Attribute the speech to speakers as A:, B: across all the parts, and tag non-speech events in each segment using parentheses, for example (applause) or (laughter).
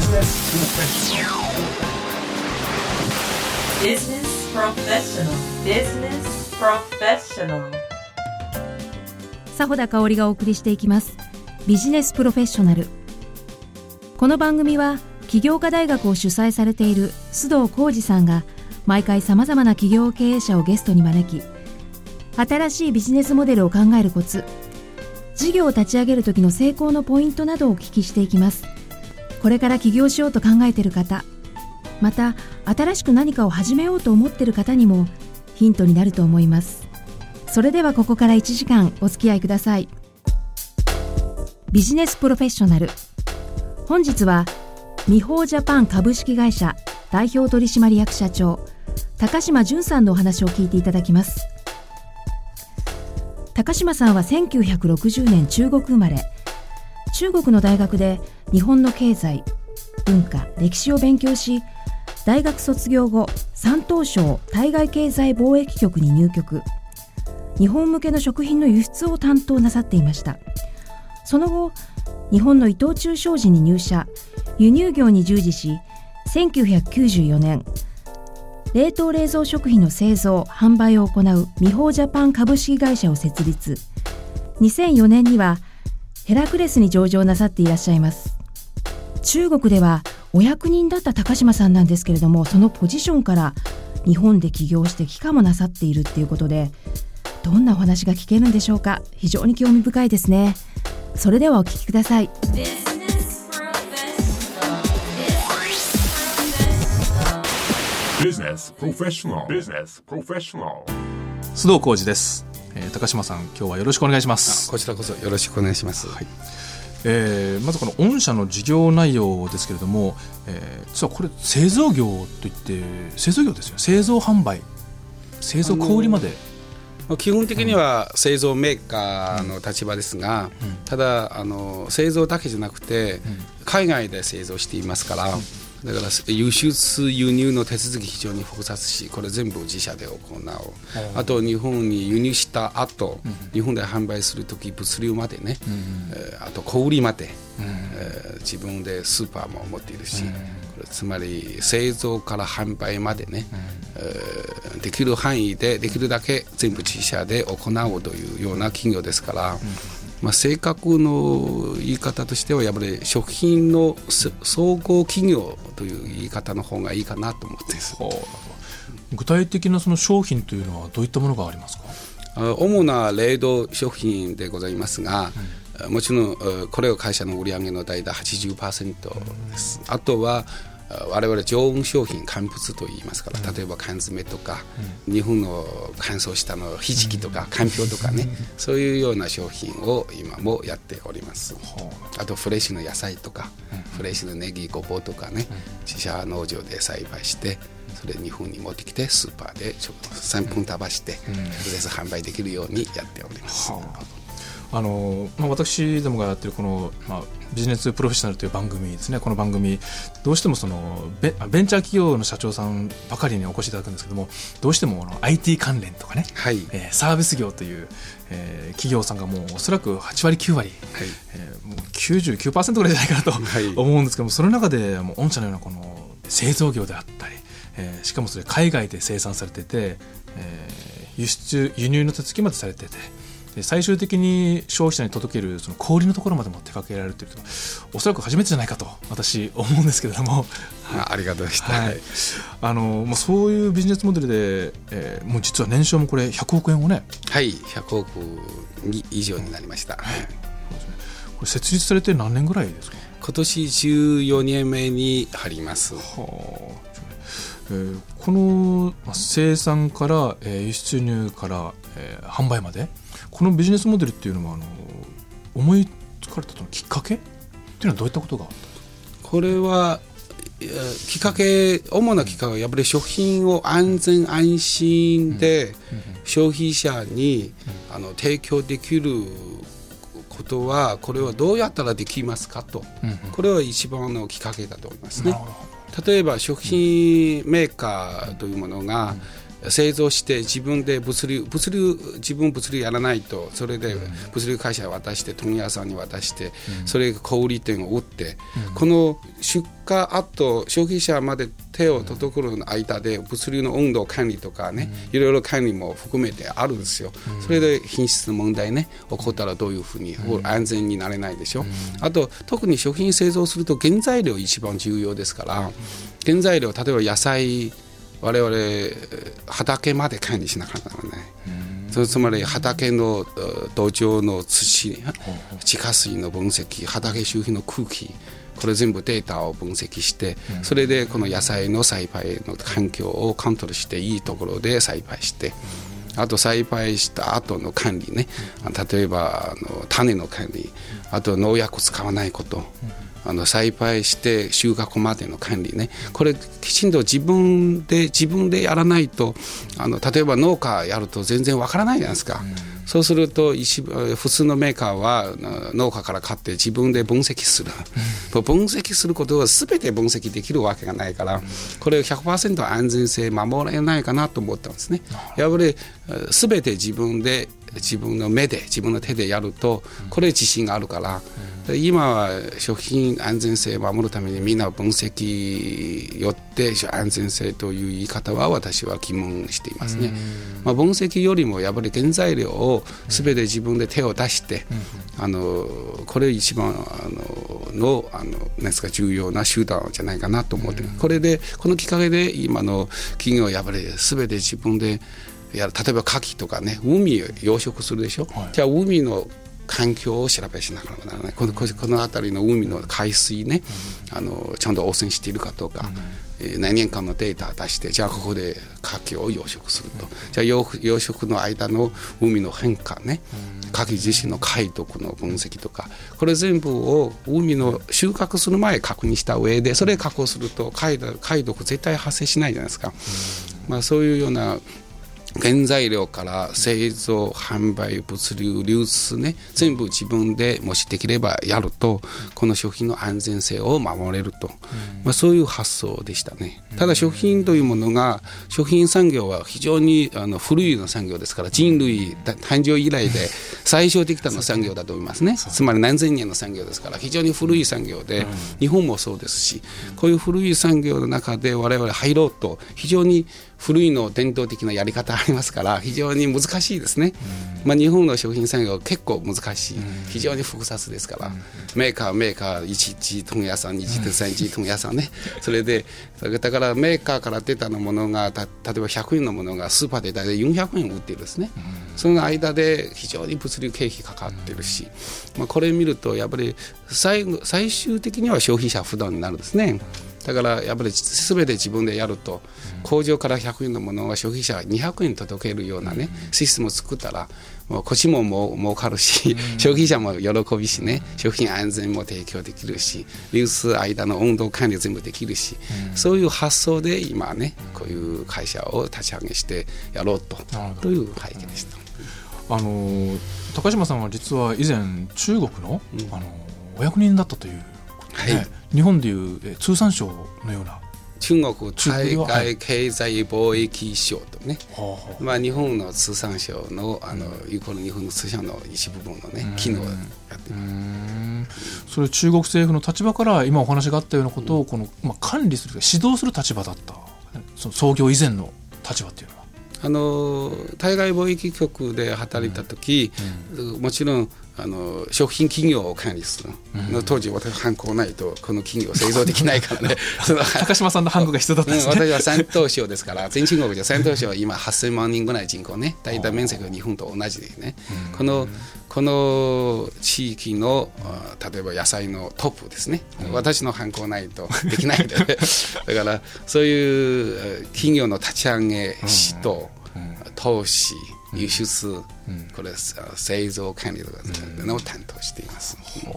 A: Business Professional. Business Professional.
B: 佐穂田香織がお送りしていきます。ビジネスプロフェッショナル。この番組は起業家大学を主催されている須藤浩二さんが毎回さまざまな企業経営者をゲストに招き新しいビジネスモデルを考えるコツ事業を立ち上げる時の成功のポイントなどをお聞きしていきますこれから起業しようと考えている方また新しく何かを始めようと思っている方にもヒントになると思います。それではここから1時間お付き合いください。ビジネスプロフェッショナル。本日はミホージャパン株式会社代表取締役社長高島淳さんのお話を聞いていただきます。高島さんは1960年中国生まれ中国の大学で日本の経済文化歴史を勉強し大学卒業後山東省対外経済貿易局に入局。日本向けの食品の輸出を担当なさっていました。その後日本の伊藤忠商事に入社。輸入業に従事し1994年冷凍冷蔵食品の製造販売を行うミホージャパン株式会社を設立。2004年にはヘラクレスに上場なさっていらっしゃいます。中国ではお役人だった高島さんなんですけれどもそのポジションから日本で起業して帰化もなさっているっていうことでどんなお話が聞けるんでしょうか。非常に興味深いですね。それではお聞きください。
C: 須藤浩二です、えー高島さん今日はよろしくお願いします。
D: こちらこそよろしくお願いします。はい。
C: えーまずこの御社の事業内容ですけれども、えー実はこれ製造業といって製造業ですよ製造販売。製造小売まで、
D: まあ基本的には製造メーカーの立場ですが、ただあの製造だけじゃなくて、海外で製造していますから。だから輸出輸入の手続き非常に複雑しこれ全部自社で行う。あと日本に輸入した後、日本で販売する時物流までね、えーあと小売りまで、えー自分でスーパーも持っているし、これつまり製造から販売までね、えーできる範囲でできるだけ全部自社で行うというような企業ですから、まあ、正確の言い方としてはやっぱり食品のそ総合企業という言い方の方がいいかなと思ってです。
C: 具体的なその商品というのはどういったものがありますか？
D: あ主な冷凍食品でございますが、もちろんあこれは会社の売上の大体80%です、あとはあ我々常温商品乾物と言いますから例えば缶詰とか、日本の乾燥したのひじきとかかんぴょうとかね、そういうような商品を今もやっております、あとフレッシュの野菜とか、フレッシュのネギごぼうとかね、自社農場で栽培してそれ日本に持ってきてスーパーでちょっと3分飛ばして、直接販売できるようにやっております、
C: あのまあ、私どもがやってるこの、まあ、ビジネスプロフェッショナルという番組ですね。この番組どうしてもそのベベンチャー企業の社長さんばかりにお越しいただくんですけどもどうしてもあの IT 関連とかね、
D: はい。
C: えーサービス業という、えー企業さんがもうおそらく8割9割、
D: はい。
C: えーもう99%ぐらいじゃないかなと
D: はい。
C: 思うんですけどもその中でもう御社のようなこの製造業であったり、えーしかもそれ海外で生産されてて、えー輸出輸入の手続きまでされててで最終的に消費者に届けるその小売りのところまでも手掛けられるというのはおそらく初めてじゃないかと私思うんですけれども。(laughs)
D: あありがとうございました、
C: はい、あのもうそういうビジネスモデルで、えーもう実は年商もこれ100億円をね。
D: はい、100億に以上になりました、
C: これ設立されて何年ぐらいですか？
D: 今年14年目に入ります。
C: はあえーこのまあ生産から、えー輸出入から、えー販売までこのビジネスモデルっていうのはあの思いつかれたきっかけ？っていうのはどういったことが
D: これはえーきっかけ主なきっかけはやっぱり食品を安全安心で消費者にあの提供できることはこれはどうやったらできますかと、これは一番のきっかけだと思いますね。例えば食品メーカーというものが、製造して自分で物流物流自分物流やらないとそれで物流会社に渡して問屋さんに渡して、それが小売店を売って、この出荷あと消費者まで手を届くの間で物流の温度管理とかね、いろいろ管理も含めてあるんですよ、それで品質の問題ね起こったらどういうふうに、安全になれないでしょ、あと特に食品製造すると原材料一番重要ですから、原材料例えば野菜我々畑まで管理しなかったのね。そつまり畑の土壌の土地下水の分析畑周辺の空気これ全部データを分析して、それでこの野菜の栽培の環境をコントロールしていいところで栽培して。あと栽培した後の管理ね、例えばあの種の管理あと農薬使わないこと、あの栽培して収穫までの管理ね。これきちんと自分で自分でやらないとあの例えば農家やると全然わからないじゃないですか。そうすると一普通のメーカーは農家から買って自分で分析する、分析することは全て分析できるわけがないから、これ100%安全性守れないかなと思ったんですね。やっぱり全て自分で自分の目で自分の手でやるとこれ自信があるから、今は食品安全性を守るためにみんな分析よって安全性という言い方は私は疑問していますね。まあ、分析よりもやっぱり原材料を全て自分で手を出して、あのこれ一番あののあのなんですか重要な手段じゃないかなと思って、これでこのきっかけで今の企業はやっぱり全て自分でやる例えば牡蠣とかね海を養殖するでしょ、はい、じゃあ海の環境を調べしながらならない。このこの辺りの海の海水ね、うん、あのちゃんと汚染しているかどうか、うん、えー、何年間のデータを出してじゃあここで牡蠣を養殖すると、うん、じゃあ養殖の間の海の変化ね、牡蠣自身の貝毒の分析とかこれ全部を海の収穫する前確認した上でそれ加工すると貝貝毒絶対発生しないじゃないですか。まあ、そういうような原材料から製造販売物流流通ね。全部自分でもしできればやるとこの食品の安全性を守れると、まあ、そういう発想でしたね。ただ食品というものが食品産業は非常にあの古いの産業ですから人類誕生以来で最初できたの産業だと思いますね。つまり何千年の産業ですから非常に古い産業で日本もそうですしこういう古い産業の中で我々入ろうと非常に古いの伝統的なやり方ありますから非常に難しいですね、まあ、日本の食品産業結構難しい。非常に複雑ですから、メーカーメーカー1次問屋さん2次3次問屋さんねそれでだからメーカーから出たのものが例えば100円のものがスーパーで大体400円売ってるんですね、その間で非常に物流経費かかってるし、まあ、これ見るとやっぱり最後最終的には消費者不動になるんですね。だからやっぱり全て自分でやると工場から100円のものは消費者は200円届けるようなねシステムを作ったらもうこっちもも儲かるし消費者も喜びしね食品安全も提供できるし流通間の温度管理全部できるしそういう発想で今ねこういう会社を立ち上げしてやろうとという背景でした。
C: あの高島さんは実は以前中国の,、あのお役人だったという、ね、はい、日本でいう通産省のような。
D: 中国対外経済貿易省とね、はい、まあ、日本の通産省のあの、うん、イコール日本の通商の一部分のね機能をやって
C: それ中国政府の立場から今お話があったようなことをこの、まあ、管理する指導する立場だった。その創業以前の立場っていうのは。
D: あの対外貿易局で働いた時、うんうん、もちろんあの食品企業を管理する、うん、当時私ハンコないとこの企業製造できないからね。(laughs)
C: 高島さんのハンコが必要だったんですね、
D: 私は山東省ですから全中国じゃ山東省は今8000万人ぐらい人口ね大体面積は日本と同じでね。このこの地域の例えば野菜のトップですね、私のハンコないとできないで、ね、(laughs) だからそういう企業の立ち上げ指導、投資輸出、うん、これ製造管理とかの担当しています、
C: う。ん、やっ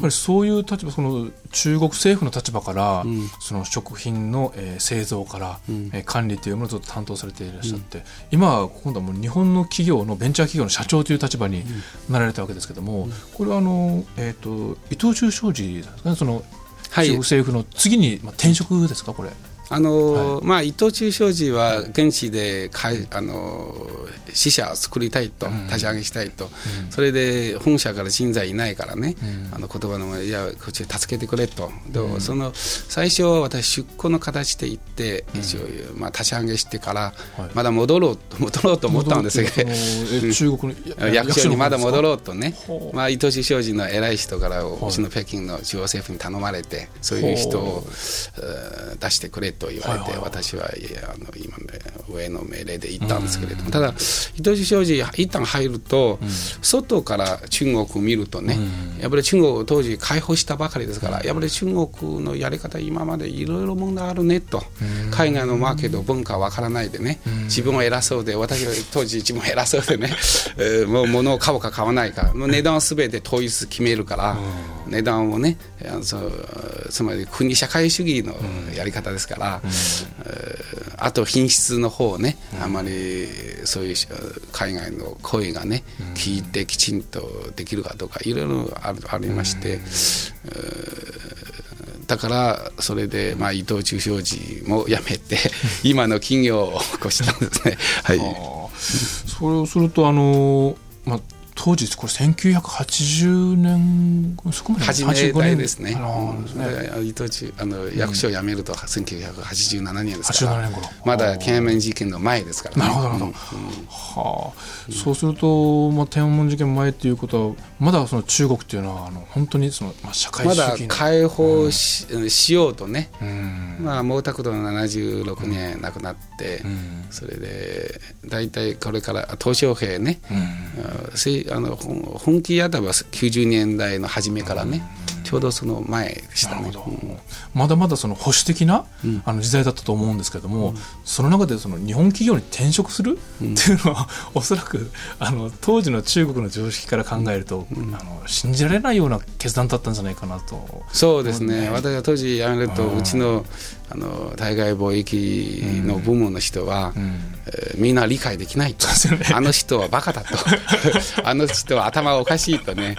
C: ぱりそういう立場その中国政府の立場から、うん、その食品の、えー、製造から、うん、えー、管理というものをずっと担当されていらっしゃって、今は今度はもう日本の企業のベンチャー企業の社長という立場になられたわけですけども、これはあの、えーと、伊藤忠商事ですかねその、はい、中国政府の次に、まあ、転職ですかこれ
D: あの、はい、まあ、伊藤忠商事は現地でかいあの支社を作りたいと、立ち上げしたいと、うん、それで本社から人材いないからね、うん、あの言葉のいやこっち助けてくれと、うん、その最初は私出向の形で行って、一応、まあ、立ち上げしてから、まだ戻ろうと戻ろうと思ったんですけど、
C: 中国
D: の役所にまだ戻ろうとね、まあ、伊藤忠商事の偉い人からうちの北京の中央政府に頼まれてそういう人を出してくれと言われて、私はいやあの今、上の命令で行ったんですけれども、ただ伊藤商事一旦入ると、うん、外から中国を見るとね、うん、やっぱり中国を当時解放したばかりですから、やっぱり中国のやり方今までいろいろ問題あるねと、海外のマーケット文化わからないでね、自分は偉そうで私は当時自分は偉そうでね、(laughs) えー、もう物を買おうか買わないかもう値段はすべて統一決めるから、値段をねそうつまり国社会主義のやり方ですから、あと品質の方ね、あまりそういう海外の声がね、聞いてきちんとできるかどうかいろいろあありまして、だからそれで、まあ、伊藤忠商事も辞めて (laughs) 今の企業を起こしたんですね。はい、
C: それをするとあの、まあ当時これ1980年
D: そこまで初め代ですね。伊藤忠あの役所を辞めると1987年ですから、まだ天安門事件の前ですから、
C: なるほどなるほど。はあ、そうするとまあ天安門事件前っていうことはまだその中国っていうのはあの本当にそのまあ社会主義
D: まだ解放し,、しようとね、まあ毛沢東の76年亡くなって、それで大体これから鄧小平ね、うんあの本気やったば90年代の初めからね、ちょうどその前でしたね、
C: まだまだその保守的な、あの時代だったと思うんですけども、その中でその日本企業に転職するっていうのは、(laughs) おそらくあの当時の中国の常識から考えると、あの信じられないような決断だったんじゃないかなと。
D: そうですね。私は当時辞めると、うちのあの対外貿易の部門の人は、うん、えー、みんな理解できないと、ね、あの人はバカだと。(laughs) あの人は頭おかしいとね。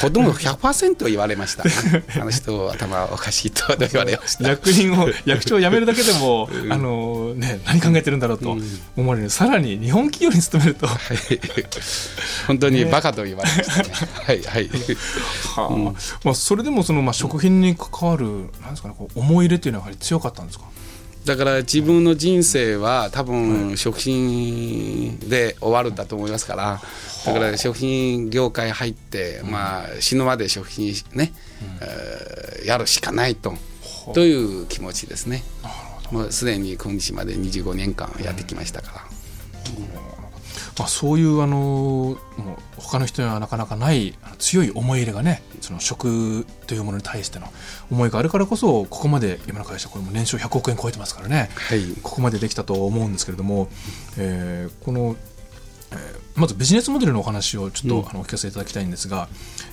D: ほとんど100%言われました。(laughs) あの人は頭おかしいと言われました
C: 役人を役長を辞めるだけでも、(laughs) うん、あのね、何考えてるんだろうと思われる、うん、さらに日本企業に勤めると、はい、
D: 本当にバカと言われましたね。(laughs) はいはい。
C: はあ、うん、まあ、それでもその、まあ、食品に関わるなんですか、ね、こう思い入れというのはやはり強かったんですか？
D: だから自分の人生は多分食品で終わるんだと思いますから。だから食品業界入って、まあ、死ぬまで食品ね、うん、やるしかないとという気持ちですね。もうすでに今日まで25年間やってきましたから。
C: まあ、そういうあのもう他の人にはなかなかない強い思い入れがねその食というものに対しての思いがあるからこそここまで今の会社これも年商100億円超えてますからね、はい、ここまでできたと思うんですけれども、えー、この、えー、まずビジネスモデルのお話をちょっと、うん、あのお聞かせいただきたいんですが、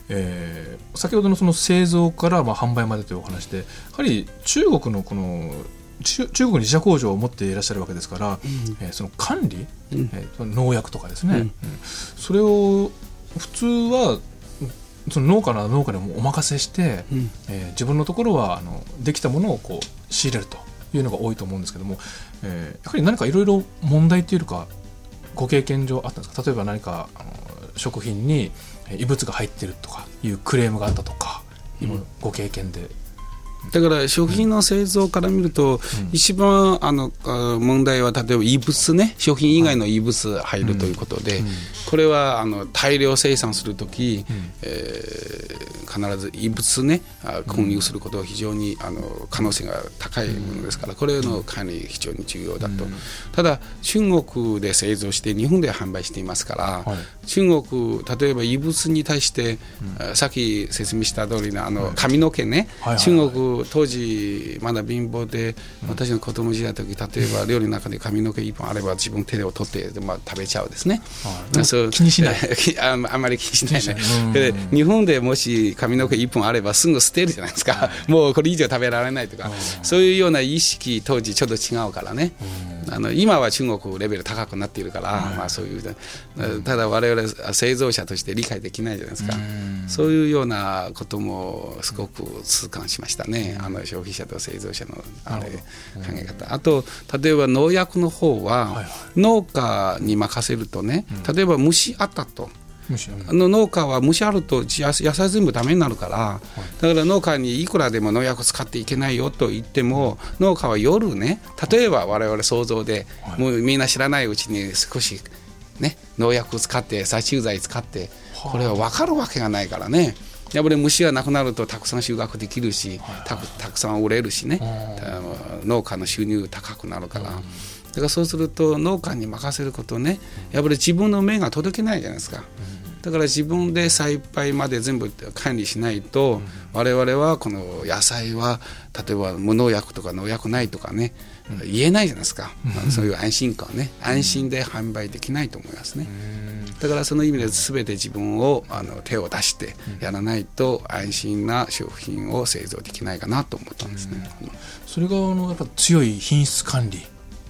C: えー、先ほどのその製造からまあ販売までというお話でやはり中国のこの中国に自社工場を持っていらっしゃるわけですから、うん、えー、その管理、うん、えー、農薬とかですね、うん、それを普通はその農家の農家にお任せして、うん、えー、自分のところはあのできたものをこう仕入れるというのが多いと思うんですけども、えー、やはり何かいろいろ問題というかご経験上あったんですか？例えば何かあの食品に異物が入ってるとかいうクレームがあったとか、今ご経験で
D: だから食品の製造から見ると、一番あの問題は例えば異物ね。食品以外の異物入るということで、これはあの大量生産するとき、えー、必ず異物ね混入することは非常にあの可能性が高いものですからこれの管理非常に重要だと、ただ中国で製造して日本で販売していますから、はい、中国例えば異物に対して、さっき説明した通りのあの髪の毛ね、中国当時まだ貧乏で、私の子供時代の時例えば料理の中で髪の毛一本あれば自分手を取って、まあ、食べちゃうですね、
C: はい、そう。気にしない。(laughs)
D: ああんまり気にしない。ね、で日本でもし髪の毛一本あればすぐ捨てるじゃないですか、もうこれ以上食べられないとか、そういうような意識当時ちょっと違うからね、あの今は中国レベル高くなっているから、まあそういうただ我々製造者として理解できないじゃないですか、そういうようなこともすごく痛感しましたね、あの消費者と製造者のあれ考え方。あと例えば農薬の方は農家に任せるとね例えば虫あったと。あの農家は虫あると野菜全部ダメになるから、だから農家にいくらでも農薬使っていけないよと言っても農家は夜ね例えば我々想像で、もうみんな知らないうちに少しね農薬使って殺虫剤使ってこれは分かるわけがないからね。やっぱり虫がなくなるとたくさん収穫できるしたくさん売れるしね。農家の収入高くなるから。だからそうすると農家に任せることね。やっぱり自分の目が届けないじゃないですか。だから自分で栽培まで全部管理しないと、我々はこの野菜は例えば無農薬とか農薬ないとかね、言えないじゃないですか、そういう安心感ね安心で販売できないと思いますね。だからその意味で全て自分をあの手を出してやらないと安心な商品を製造できないかなと思ったんですね。
C: それがあのやっぱ強い品質管理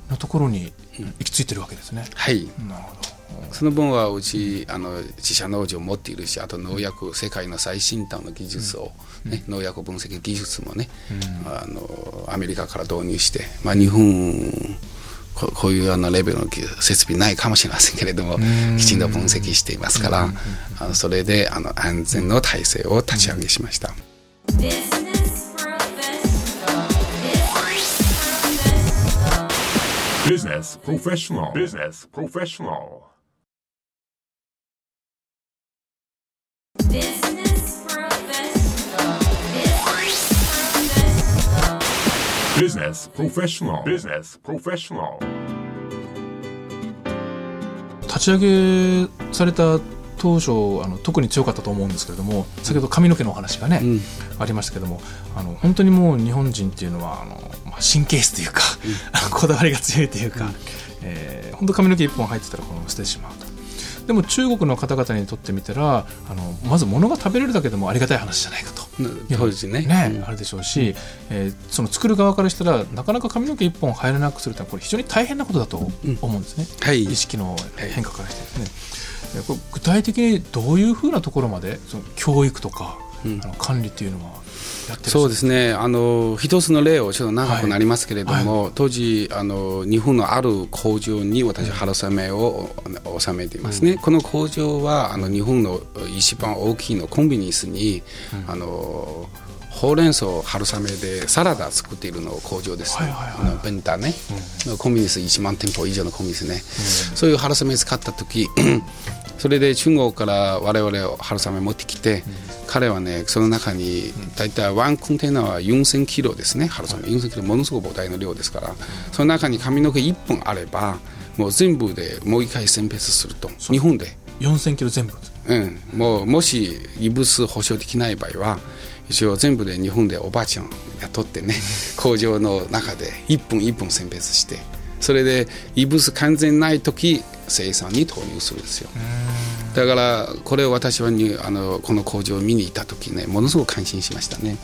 C: のところに行き着いてるわけですね。
D: はい。なるほど。その分はうちあの自社農場を持っているしあと農薬世界の最新端の技術を、ね、農薬分析技術もね、あのアメリカから導入して、まあ、日本ここういうようなレベルの設備ないかもしれませんけれどもきちんと分析していますからあのそれであの安全の体制を立ち上げしました。Business Professional. Business Professional
C: Business Professional. Business Professional. 立ち上げされた当初あの特に強かったと思うんですけれども先ほど髪の毛のお話がね、うん、ありましたけどもあの本当にもう日本人っていうのはあの、まあ、神経質というか、うん、(laughs) こだわりが強いというか、うん、えー、本当髪の毛一本入ってたらこの捨ててしまうと。でも中国の方々にとってみたらあのまず物が食べれるだけでもありがたい話じゃないかと。
D: そうですね
C: ね、うん、あるでしょうし、えー、その作る側からしたらなかなか髪の毛一本入らなくするというのはこれ非常に大変なことだと思うんですね、うんはい、意識の変化からしてですね、はい、具体的にどういうふうなところまでその教育とか、うん、あの管理っていうのは
D: そうですね。あの一つの例をちょっと長くなりますけれども、はい。はい、当時あの日本のある工場に私春雨を納めていますね、うん、この工場はあの日本の一番大きいのコンビニスに、うん、あのほうれん草春雨でサラダ作っているの工場です、ね、はいはいはい、ベンタね、うん、コンビニス1万店舗以上のコンビニスね、そういう春雨使った時それで中国から我々春雨持ってきて、彼はねその中に大体ワンコンテナは4000キロですね。春雨。4000キロものすごく膨大な量ですから。その中に髪の毛1本あればもう全部でもう一回選別すると。日本で。
C: 4000キロ全部
D: うん。もうもし異物保証できない場合は一応全部で日本でおばあちゃん雇ってね工場の中で1本1本選別してそれで異物完全ない時生産に投入するんですよ。だからこれを私はにあのこの工場を見に行った時ねものすごく感心しましたね、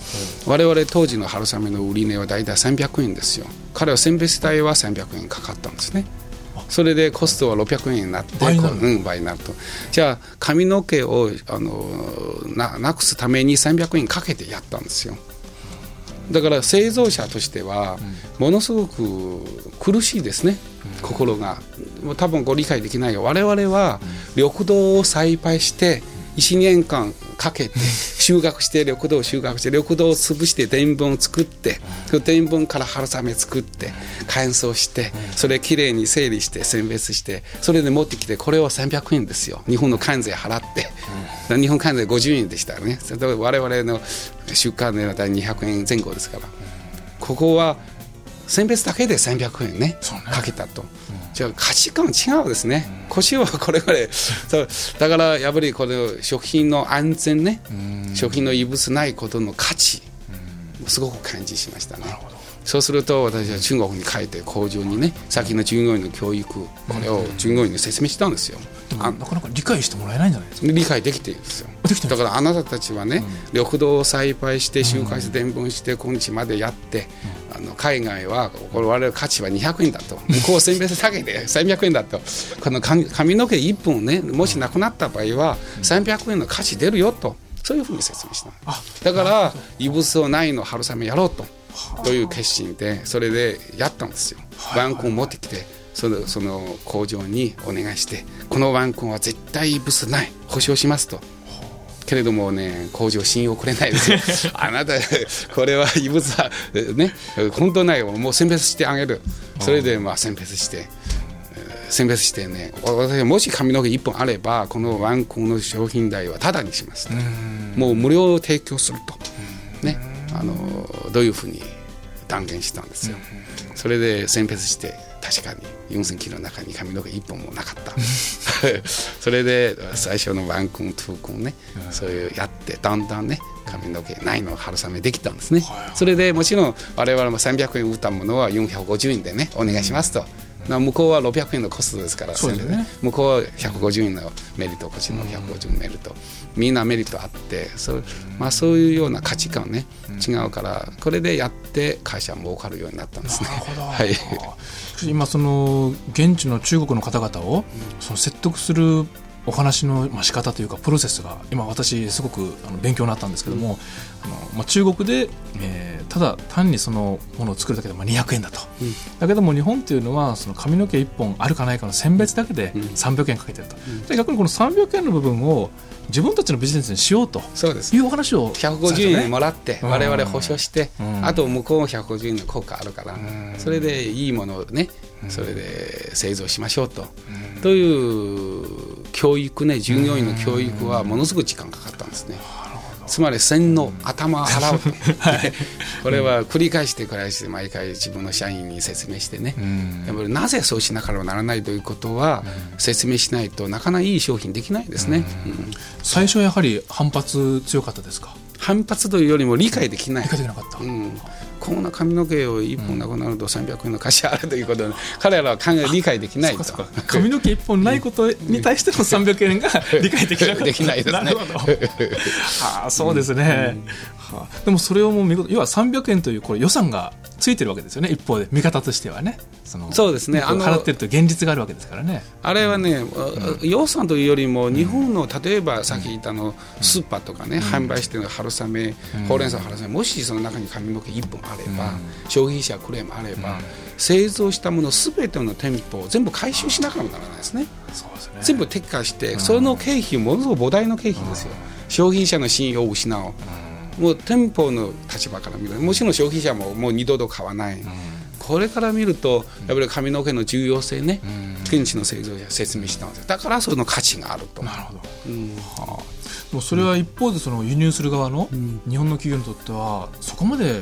D: うん、我々当時の春雨の売り値は大体300円ですよ。彼は選別代は300円かかったんですね。それでコストは600円になって倍になる,、うん、倍になると。じゃあ髪の毛をあのななくすために300円かけてやったんですよだから製造者としてはものすごく苦しいですね、心が。多分ご理解できないが我々は緑道を栽培して1年間かけて収穫して緑道を収穫して緑道を潰して伝粉を作ってその伝粉から春雨作って乾燥してそれきれいに整理して選別してそれで持ってきてこれは300円ですよ。日本の関税払って。日本関税50円でしたね。我々の出荷値は大体200円前後ですから。ここは選別だけで300円ね。かけたと。じゃあ価値観違うですね、うん、腰はこれまで。(laughs) そう。だからやっぱりこの食品の安全ね、食品の異物ないことの価値、すごく感じしましたね。そうすると私は中国に帰って工場にね先の従業員の教育これを従業員に説明したんですよ。
C: でもなかなか理解してもらえないんじゃないですか？
D: 理解できてるんですよ。だからあなたたちはね、うん、緑道を栽培して収穫して伝聞して今日までやって、あの海外は我々価値は200円だと。向こう1000別だけで (laughs) 300円だと。この髪髪の毛1本ねもしなくなった場合は300円の価値出るよと。そういうふうに説明しただから異物をないの春雨やろうと。という決心でそれでやったんですよ。ワンコン持ってきてそのその工場にお願いしてこのワンコンは絶対異物ない。保証しますと。けれどもね工場信用くれないですよ。(laughs) あなたこれは異物はね。本当ないよ。もう選別してあげる。それでまあ選別して。選別してね。私もし髪の毛1本あればこのワンコンの商品代はタダにします。もう無料提供すると。ね。あのどういうふうに断言したんですよ。それで選別して確かに4000キロの中に髪の毛1本もなかった。(laughs) それで最初のワンコンツーコンねそういうやってだんだんね髪の毛ないの春雨できたんですね。それでもちろん我々も300円売ったものは450円でねお願いしますと。向こうは600円のコストですから、ね、向こうは150円のメリットこっちの150円のメリット、みんなメリットあってそう,、まあ、そういうような価値観ね、違うからこれでやって会社儲かるようになったんですね。はい。
C: 今その現地の中国の方々をその説得するお話の仕方というかプロセスが今私すごく勉強になったんですけども、まあ、中国で、えー、ただ単にそのものを作るだけでまあ200円だと、うん、だけども日本というのはその髪の毛1本あるかないかの選別だけで300円かけてると、うん、で逆にこの300円の部分を自分たちのビジネスにしようというお話を、
D: 150円もらって我々保証して、あと向こうも150円の効果あるから、それでいいものをねそれで製造しましょうと、という教育ね従業員の教育はものすごく時間かかったんですね。つまり線の頭を洗う。と、(laughs) はい、これは繰り返して繰り返して毎回自分の社員に説明してね、やっぱりなぜそうしなければならないということは説明しないとなかなかいい商品できないですね、
C: 最初はやはり反発強かったですか？
D: 反発というよりも理解できない。
C: 理解できなかった。う
D: ん、こんな髪の毛を一本なくなると300円の貸しあるということで、彼らは考え理解できないと。
C: 髪の毛一本ないことに対しての (laughs) 300円が理解できなかった。(laughs)
D: できないですね。なるほど。
C: あそうですね、うんはあ、でもそれをもう見事要は300円というこれ予算がついてるわけですよね。一方で見方としてはね。
D: そのそうですね。
C: 払ってると現実があるわけですからね。
D: あれはね、うん、予算というよりも日本の例えばさっき言ったの、スーパーとかね、販売してる春雨、ほうれん草春雨もしその中に髪の毛1本あれば、消費者クレームあれば、製造したものすべての店舗を全部回収しなければならないですね。そうですね。全部撤回して、その経費ものすごく膨大な経費ですよ。消費者の信用を失う。もう店舗の立場から見る。もちろん消費者ももう二度と買わない、うん、これから見るとやっぱり髪の毛の重要性ね、うん、現地の製造者説明したんです。だからその価値があると。
C: なるほど、うん。はあ。もうそれは一方でその輸入する側の日本の企業にとってはそこまであの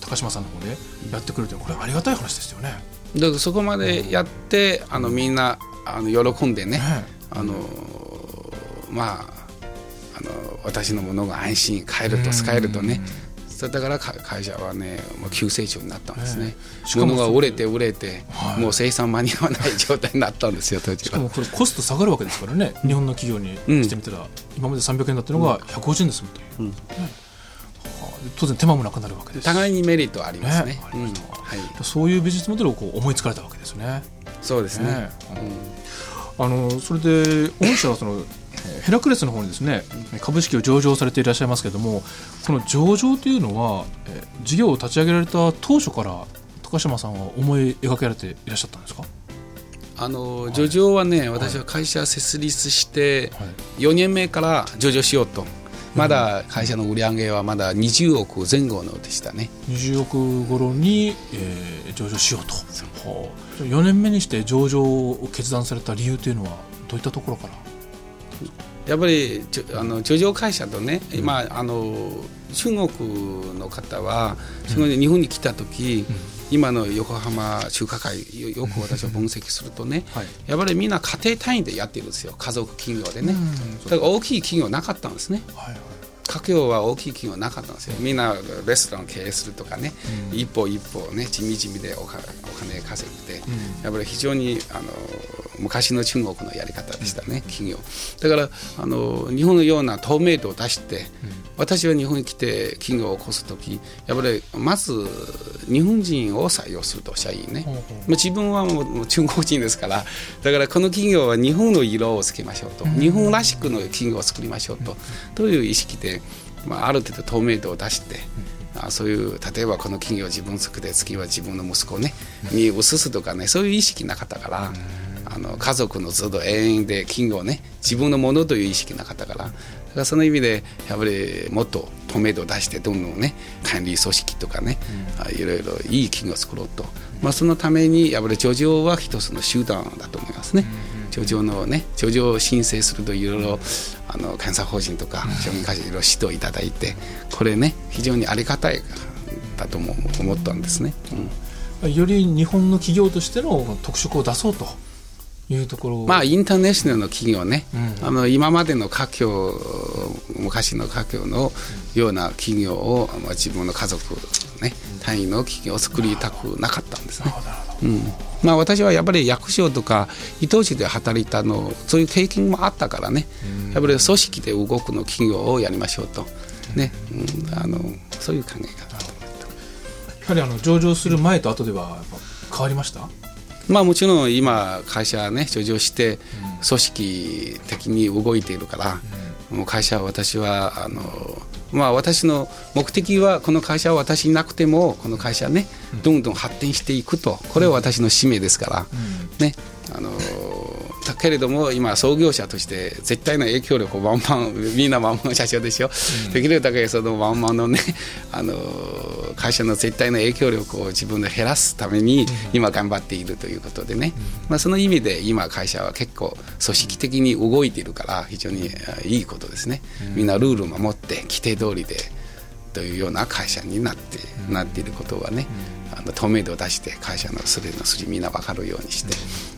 C: 高島さんの方でやってくれるというこれありがたい話ですよね。
D: だからそこまでやってあのみんなあの喜んでね、ね。あのまああの私のものが安心買えると使えるとね。だから会社はねもう急成長になったんですね、え物が売れて売れて、はい、もう生産間に合わない状態になったんですよ当時
C: しかもこれコスト下がるわけですからね。日本の企業にしてみたら、うん、今まで300円だったのが150円で済むと。いう、うん、当然手間もなくなるわけです。
D: 互いにメリットありますね、ね。うん、はい、
C: そういうビジネスモデルをこう思いつかれたわけですね。
D: そうですね、ね
C: あのそれで御社はそのヘラクレスの方にですね株式を上場されていらっしゃいますけれどもこの上場というのは事業を立ち上げられた当初から高島さんは思い描けられていらっしゃったんですか？
D: あの上場はね、はい、私は会社設立して4年目から上場しようと、まだ会社の売り上げはまだ20億前後のでしたね。
C: 20億頃に、えー、上場しようと。4年目にして上場を決断された理由というのはどういったところから？
D: やっぱりあの上場会社とね、うん、今あの中国の方は日本に来た時、うん、今の横浜中華会よく私は分析するとね、はい、やっぱりみんな家庭単位でやってるんですよ。家族企業でね、だから大きい企業なかったんですね。はいはい。家業は大きい企業なかったんですよ。みんなレストラン経営するとかね、一歩一歩ね地味地味でお金稼ぐて、やっぱり非常にあの昔の中国のやり方でしたね、企業。だからあの日本のような透明度を出して、私は日本に来て企業を起こす時やっぱりまず日本人を採用すると社員ね、まあ、自分はもう中国人ですからだからこの企業は日本の色をつけましょうと、日本らしくの企業を作りましょうと、という意識で、まあ、ある程度透明度を出して。あそういう例えばこの企業自分作って次は自分の息子ねに移すとかねそういう意識なかったから、あの家族のずっと永遠で金をね自分のものという意識なかったから。だからその意味でやっぱりもっと透明度を出してどんどんね管理組織とかね、うん、いろいろいい企業を作ろうと、まあ、そのためにやっぱり上場は一つの手段だと思いますね。上場のね上場を申請するといろいろあの監査法人とか商品会社いろいろ指導いただいてこれね非常にありがたいだとも思ったんですね、
C: うん、より日本の企業としての特色を出そうというところ
D: まあインターネーショナルの企業ね、うん、あの今までの華僑昔の華僑のような企業を、まあ、自分の家族ね単位の企業を作りたくなかったんですね。うん。まあ、私はやっぱり役所とか伊藤市で働いたのそういう経験もあったからね、うん、やっぱり組織で動くの企業をやりましょうと、ね。うん、あのそういう考え方。や
C: はりあの上場する前と後では変わりました？
D: まあ、もちろん今会社ね上場して組織的に動いているから、もう会社は私はあのまあ、私の目的はこの会社は私いなくてもこの会社ねどんどん発展していくと。これは私の使命ですから、ねあのだけれども今創業者として絶対の影響力をワンマンみんなワンマン社長でしょ、うん、できるだけそのワンマンのねあの会社の絶対の影響力を自分で減らすために今頑張っているということでね、まあ、その意味で今会社は結構組織的に動いているから非常にいいことですね。みんなルールを守って規定通りでというような会社になって、なっていることはね、あの透明度を出して会社のすべての筋みんな分かるようにして、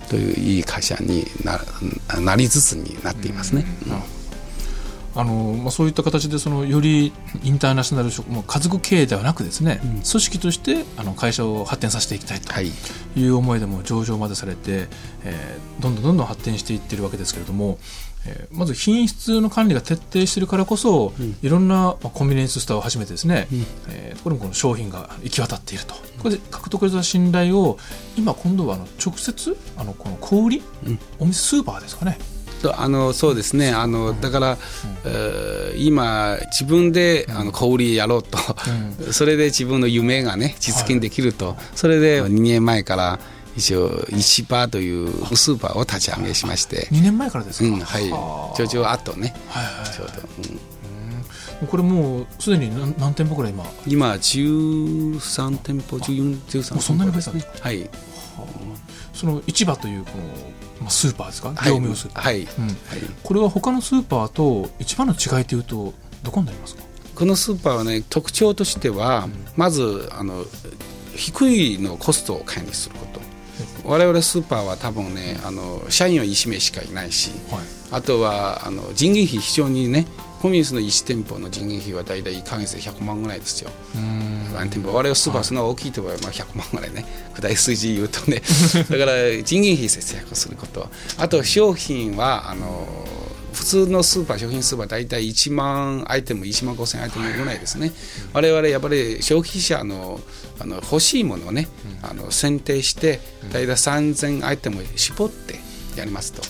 D: といういい会社にななりつつになっていますね。
C: あのまあ、そういった形でそのよりインターナショナル職、まあ、家族経営ではなくですね、うん、組織としてあの会社を発展させていきたいとい。う思いでも上場までされて、えー、どんどんどんどん発展していってるわけですけれども、えー、まず品質の管理が徹底しているからこそ、うん、いろんな、まあ、コンビニエンスストアを始めてですね、うん、えー、これもこの商品が行き渡っていると。これで獲得した信頼を今今度はあの直接あのこの小売り、うん、お店スーパーですかね。
D: あのそうですね。あの、だから、うん、今自分であの小売りやろうと、うん、(laughs) それで自分の夢がね実現できると、はい、それで2年前から一応市場というスーパーを立ち上げしまして。
C: 2年前からですか、
D: うん、はい。ちょうどあとね、はいはい、ちょうど、
C: うん、これもうすでに何何店舗ぐらい今？
D: 今13店舗14 13
C: 店そんなに増えたんですか
D: はい、は
C: あ、その市場というこのスーパーですか、業務用スーパー、
D: はい、
C: うん。はい、これは他のスーパーと一番の違いというとどこになりますか？
D: このスーパーはね特徴としては、まずあの低いのコストを管理すること我々スーパーは多分ねあの社員は1名しかいないし、はい、あとはあの人件費非常にねコンビニスの1店舗の人件費は大体1か月で100万ぐらいですよ。ワン店舗我々スーパーそんな大きいところはまあ100万ぐらいね。具体数字言うとね。(laughs) だから人件費節約すること。あと商品はあの普通のスーパー、商品スーパー、大体1万アイテム、1万5000アイテムぐらいですね、われわれやっぱり消費者のあの欲しいものをね、あの選定して、大体3000アイテム絞って、やりますと。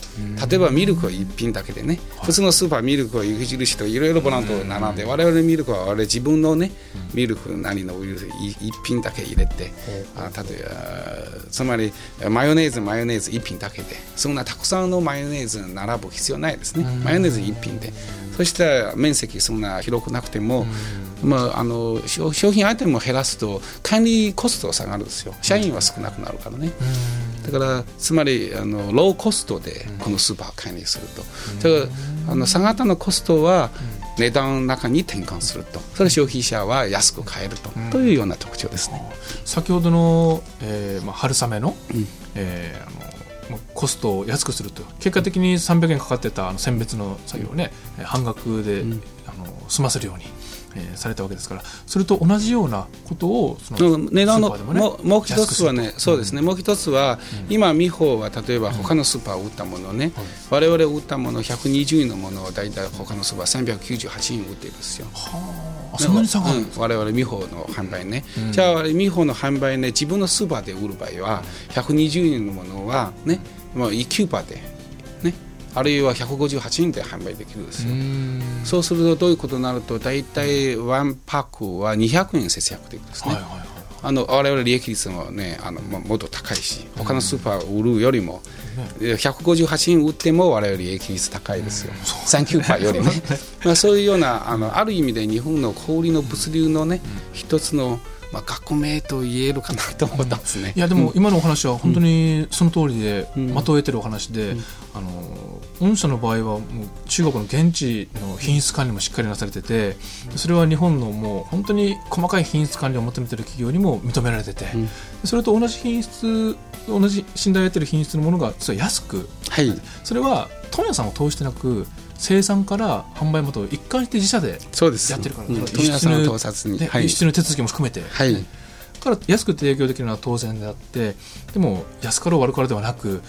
D: 例えばミルクは1品だけでね、普通のスーパーミルクは雪印とかいろいろボラント並ん。で、我々ミルクは我々自分のね、ミルクなりのウイルス1品だけ入れて、あ例えばつまりマヨネーズマヨネーズ1品だけでそんなたくさんのマヨネーズ並ぶ必要ないですね、マヨネーズ1品で。そしたら面積そんな広くなくても、まあ、あの商品アイテムを減らすと管理コストが下がるんですよ。社員は少なくなるからね。だからつまりあのローコストでこのスーパーを管理すると、だからあの下たのコストは値段の中に転換すると。それ消費者は安く買えると,、というような特徴ですね。
C: 先ほどの、えーまあ、春雨の,、うん。えー、あのコストを安くすると。結果的に300円かかってたあの選別の作業をね半額で、うん、あの済ませるように、えーされたわけですからそれと同じようなことをその
D: うん値段の
C: スーパーでもね
D: もう一つはねそうですね、もう一つは、今美穂は例えば他のスーパーを売ったものね、我々売ったもの120円のものを大体他のスーパー398円売ってるんですよ。
C: あ。そんなに差があるんですか、
D: うん。我々美穂の販売ね、じゃあ美穂の販売ね自分のスーパーで売る場合は120円のものはねもう9パーでねあるいは158円で販売できるんですよ、そうするとどういうことになると大体ワンパックは200円節約できるんですね、
C: はいはいはい
D: あの我々利益率もねあのももっと高いし他のスーパーを売るよりも、158円売っても我々利益率高いですよ、39パーよりね。(laughs) まあそういうようなあのある意味で日本の小売りの物流のね、一つの、まあ、革命と言えるかなと思ったんですね。
C: いやでも今のお話は本当にその通りで
D: ん
C: 的を得てるお話で、あの御社の場合はもう中国の現地の品質管理もしっかりなされててそれは日本のもう本当に細かい品質管理を求めてる企業にも認められてて、
D: ん。
C: それと同じ品質同じ信頼を得てる品質のものが実は安く。
D: はい。
C: それは問屋さんを通してなく生産から販売までを一貫して自社で
D: そうです。
C: やってるから輸出の手続きも含めて、
D: はい。
C: だから安く提供できるのは当然であってでも安かろう悪かろうではなく、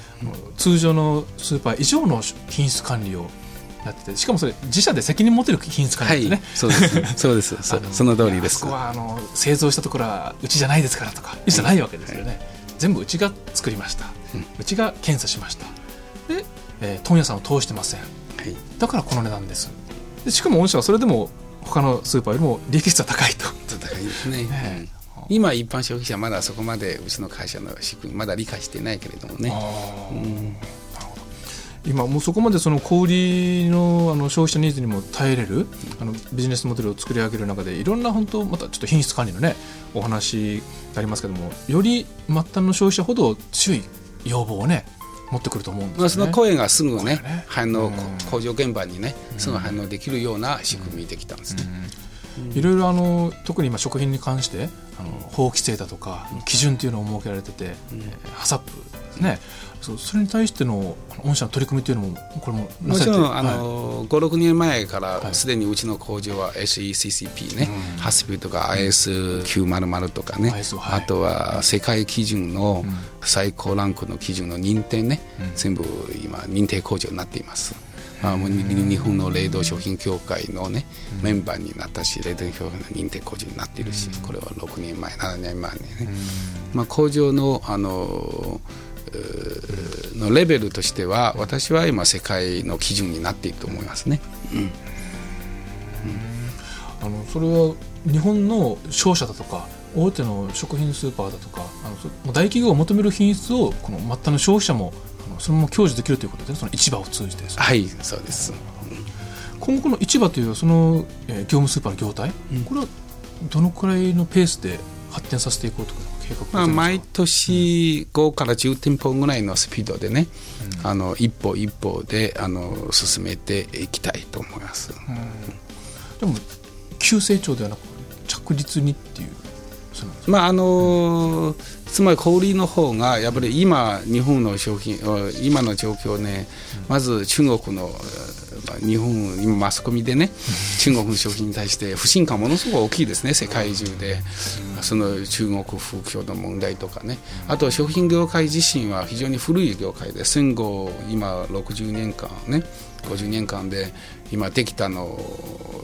C: 通常のスーパー以上の品質管理をやっててしかもそれ自社で責任持てる品質管
D: は
C: 理ですね。
D: い、そうです、(laughs) そうです、そ
C: あの
D: 通りです。
C: ここ。はあの製造したところはうちじゃないですからとかうちじゃないわけですよね、全部うちが作りました、うちが検査しました。で、えー問屋さんを通してません。
D: はい、
C: だからこの値段です。でしかも御社はそれでも他のスーパーよりも利益率は高いと。
D: 高いですね。
C: ね
D: うん今一般消費者はまだそこまでうちの会社の仕組みまだ理解してないけれどもね。
C: 今もうそこまでその小売りのあの消費者ニーズにも耐えれるあのビジネスモデルを作り上げる中でいろんな本当またちょっと品質管理のねお話がありますけどもより末端の消費者ほど強い要望をね持ってくると思うんですね。
D: その声がすぐね
C: 声ね
D: 反応、
C: うん
D: 工場現場にねすぐ反応できるような仕組みできたんですね。
C: いろいろあの特に今食品に関してあの法規制だとか基準っていうのを設けられてて、えーハサップですね、そうそれに対しての御社の取り組みっていうのもこれも
D: もちろんあ
C: はい。
D: の、56年前か
C: はい。
D: らすでにうちの工場は SECCP ね、ハスピとか IS900 とかね、
C: IS はい。
D: あとは世界基準の最高ランクの基準の認定ね、全部今認定工場になっています。あもうに日本の冷凍商品協会のね、メンバーになったし冷凍協会の認定工場になっているし、これは6年前7年前にね、まあ、工場のあののレベルとしては私は今世界の基準になっていると思いますね。
C: あのそれは日本の商社だとか大手の食品スーパーだとかあの大企業が求める品質をこの末端の消費者もそのまま享受できるということでその市場を通じて。
D: はいそうです。
C: 今後この市場というその、えー業務スーパーの業態、これはどのくらいのペースで発展させていこうとか計画
D: まあ、毎
C: 毎
D: 年5から10店舗ぐらいのスピードでね、あの一歩一歩であの進めていきたいと思います。
C: でも急成長ではなく着実にっていう
D: まああのつまり小売りの方がやっぱり今日本の商品今の状況ねまず中国の日本今マスコミでね中国の商品に対して不信感ものすごく大きいですね世界中でその中国風況の問題とかねあと食品業界自身は非常に古い業界で戦後今60年間ね50年間で今できたの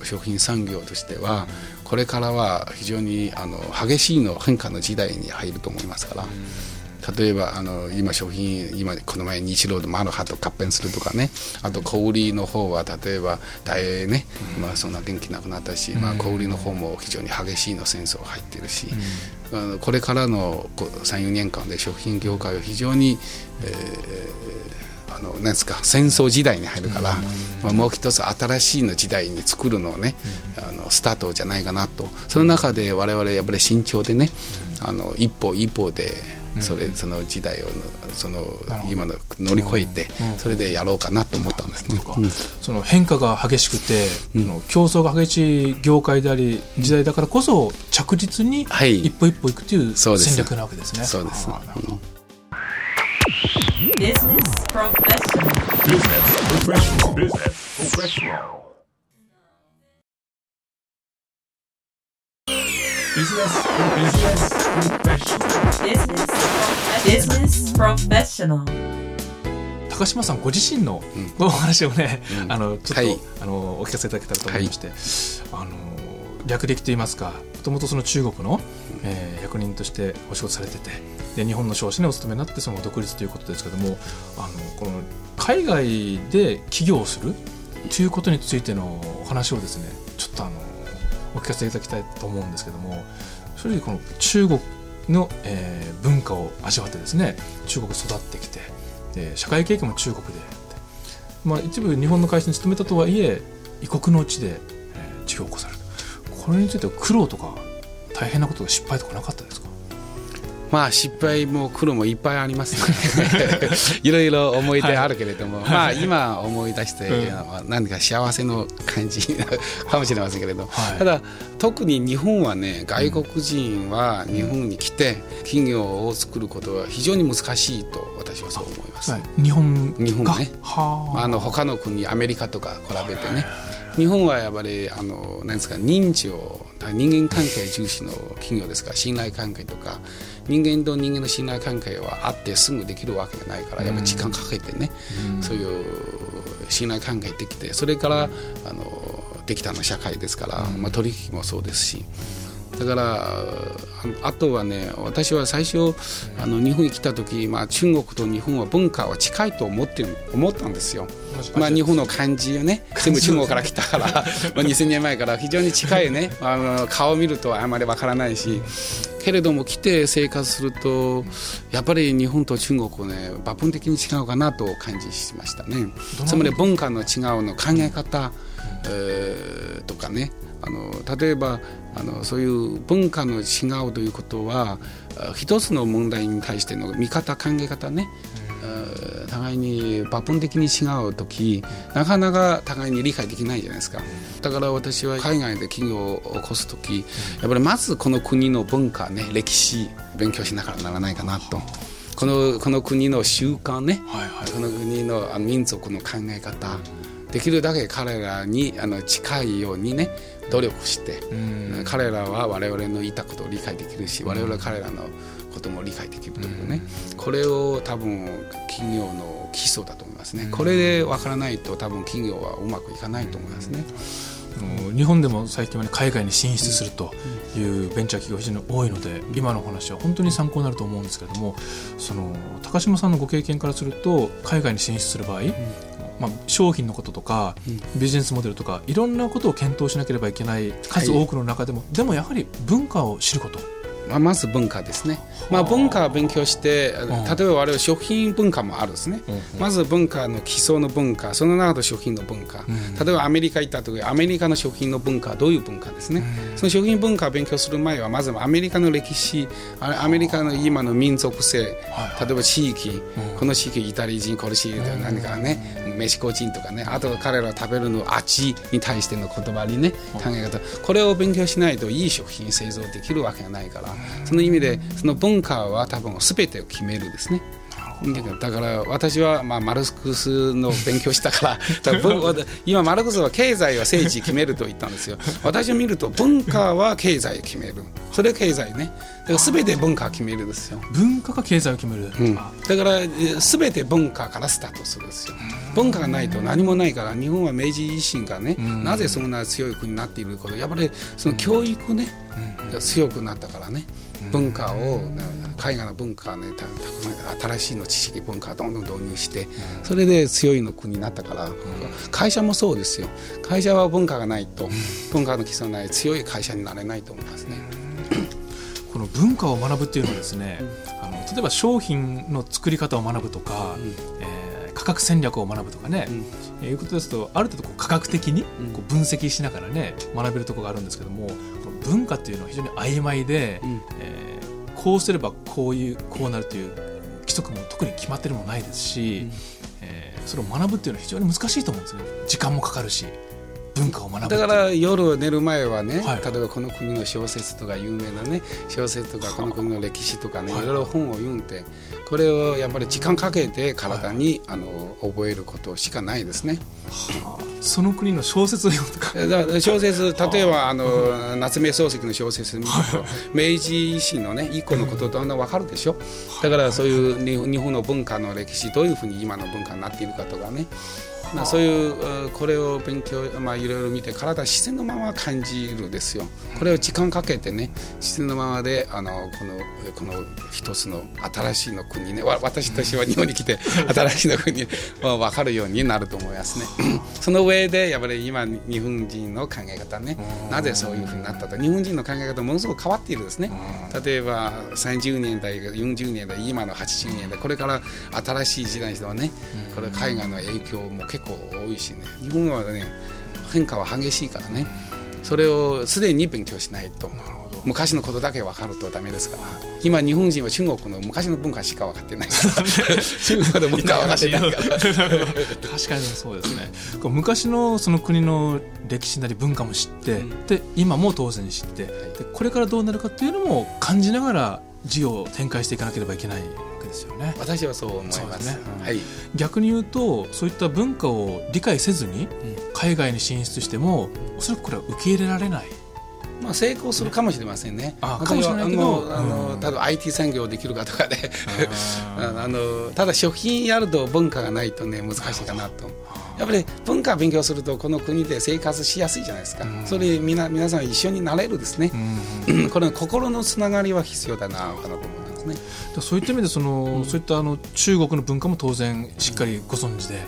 D: 食品産業としてはこれからは非常にあの激しいの変化の時代に入ると思いますから。例えばあの今食品今この前日露とマルハと合併するとかね。あと小売りの方は例えば大英ね、まあ、そんな元気なくなったし、まあ、小売りの方も非常に激しいの戦争入ってるし、あのこれからの34年間で食品業界は非常に、えーあのなんですか戦争時代に入るから、まあ、もう一つ新しいの時代に作るのをね、あのスタートじゃないかなと。その中で我々やっぱり慎重でね、あの一歩一歩でそれその時代をその今の乗り越えてそれでやろうかなと思ったんですね。うん。
C: その変化が激しくて、その競争が激しい業界であり時代だからこそ着実に
D: はい。
C: 一歩一歩いくという戦略なわけですね。
D: そうです。
C: あーなるほど。
A: Business Professional.
E: Business professional. Business professional.
A: Business Professional.
C: 高島さんご自身のお話をね、
D: うん。
C: あのちょっと、
D: はい。
C: あのお聞かせいただけたらと思いまして、あの略歴といいますかもともとその中国の、えー役人としてお仕事されててで日本の商社にお勤めになってその独立ということですけどもあのこの海外で起業をするということについてのお話をですねちょっとあのお聞かせいただきたいと思うんですけども正直この中国の、えー文化を味わってですね中国育ってきてで社会経験も中国で、まあ、一部日本の会社に勤めたとはいえ異国の地で、えー事業を起こされる。これについては苦労とか大変なことが失敗とかなかったですか？
D: まあ失敗も苦労もいっぱいありますね。(laughs) いろいろ思い出あるけれども、まあ今思い出して、何か幸せの感じかもしれませんけれど、
C: はい。
D: ただ特に日本はね外国人は日本に来て企業を作ることは非常に難しいと私はそう思います。
C: はい。日本が？
D: 日本ね。
C: はあ。
D: あの他の国アメリカとか比べてね。日本はやっぱりあのなんですか認知を人間関係重視の企業ですから信頼関係とか人間と人間の信頼関係はあってすぐできるわけがないからやっぱり時間かけてね、そういう信頼関係できてそれからあのできたの社会ですから、まあ、取引もそうですし。だからああとはね私は最初あの日本に来た時、まあ、中国と日本は文化は近いと思ってる思ったんですよ。まあ、日本の漢字をね全部中国から来たから (laughs) まあ2000年前から非常に近いねあの顔を見るとあまりわからないしけれども来て生活するとやっぱり日本と中国ね抜本的に違うかなと感じしましたね。つまり文化の違うの考え方、えーとかね。あの例えばあのそういう文化の違うということはあ一つの問題に対しての見方考え方ね、えー互いに抜本的に違う時なかなか互いに理解できないじゃないですか。だから私は海外で企業を起こす時やっぱりまずこの国の文化ね歴史勉強しながらならないかなと。このこの国の習慣ね、
C: はいはい。
D: この国の民族の考え方できるだけ彼らにあの近いようにね努力して、
C: うん。
D: 彼らは我々の言ったことを理解できるし我々は彼らのことも理解できるというね、これを多分企業の基礎だと思いますね、これで分からないと多分企業はうまくいかないと思いますね。
C: あの日本でも最近は、ね、海外に進出するというベンチャー企業が非常に多いので今のお話は本当に参考になると思うんですけれどもその高島さんのご経験からすると海外に進出する場合、まあ、商品のこととかビジネスモデルとかいろんなことを検討しなければいけない数多くの中でも、でもやはり文化を知ること
D: まあ、まず文化ですね、まあ、文化を勉強して
C: ん。
D: 例えば我々食品文化もあるんですね、まず文化の基礎の文化その中で食品の文化、例えばアメリカ行った時アメリカの食品の文化はどういう文化ですね、その食品文化を勉強する前はまずアメリカの歴史あアメリカの今の民族性、例えば地域、この地域イタリア人この地域何かね、メキシコ人とかね。あと彼ら食べるの味に対しての言葉にね考え方。これを勉強しないといい食品製造できるわけがないからその意味でその文化は多分全てを決めるですね。だから私はまあマルクスの勉強したから (laughs) 今マルクスは経済は政治決めると言ったんですよ。私を見ると文化は経済を決める。それは経済ね。だから全て文化を決めるですよ。
C: 文化が経済を決める、
D: うん、
C: あ。
D: だからえー全て文化からスタートするんですよ。文化がないと何もないから日本は明治維新がね、なぜそんな強い国になっているかやっぱりその教育ね、が強くなったからね文化をな海外の文化をね新しいの知識文化をどんどん導入してそれで強いの国になったから会社もそうですよ。会社は文化がないと文化の基礎がない強い会社になれないと思いますね。
C: この文化を学ぶっていうのはですね、あの例えば商品の作り方を学ぶとか、えー価格戦略を学ぶとかね、えーいうことですとある程度こう科学的にこう分析しながらね学べるところがあるんですけども文化っていうのは非常に曖昧で、
D: ん。
C: えーこうすればこういうこうなるという規則も特に決まってるものないですし、えーそれを学ぶっていうのは非常に難しいと思うんですね。時間もかかるし文化を学ぶ
D: だから夜寝る前はね、
C: はい。
D: 例えばこの国の小説とか有名なね小説とかこの国の歴史とかね、
C: はい。
D: いろいろ本を読んでこれをやっぱり時間かけて体に、あの覚えることしかないですね。
C: その国の小説を読むとか。
D: 小説例えばあの夏目漱石の小説見ると明治維新のね以降のことだんだん分かるでしょ？だからそういう日日本の文化の歴史どういうふうに今の文化になっているかとかねまあそういうあこれを勉強まあいろいろ見て体自然のまま感じるですよ。これを時間かけてね自然のままであのこのこの一つの新しいの国ねわ私たちは日本に来て新しいの国は分かるようになると思いますね。その上でやっぱり今日本人の考え方ねなぜそういうふうになったと。日本人の考え方ものすごく変わっているですね。例えば30年代40年代今の80年代これから新しい時代の人はねこれ海外の影響も結構多いしね。日本はね変化は激しいからね。それをすでに勉強しないと。昔のことだけ分かるとダメですから。今日本人は中国の昔の文化しか分かってない。(laughs) 中国の文化は分かってないから。
C: 確かにそうですね。昔のその国の歴史なり文化も知って、で今も当然知って、でこれからどうなるかっていうのも感じながら事業を展開していかなければいけないですよね。
D: 私はそう思います。
C: ね。
D: はい。
C: 逆に言うとそういった文化を理解せずに海外に進出してもおそらくこれは受け入れられない。
D: まあ、成功するかもしれませんね。
C: あ
D: 私
C: かもしれないけど
D: あの
C: うん。
D: 例えば IT 産業できるかとかで、
C: あ (laughs)
D: あのただ食品やると文化がないとね難しいかなと。やっぱり文化を勉強するとこの国で生活しやすいじゃないですか。それみな皆さん一緒になれるですね。(clears throat) これ心のつながりは必要だなかなと思いますね。
C: そういった意味でその、そういったあの中国の文化も当然しっかりご存知で、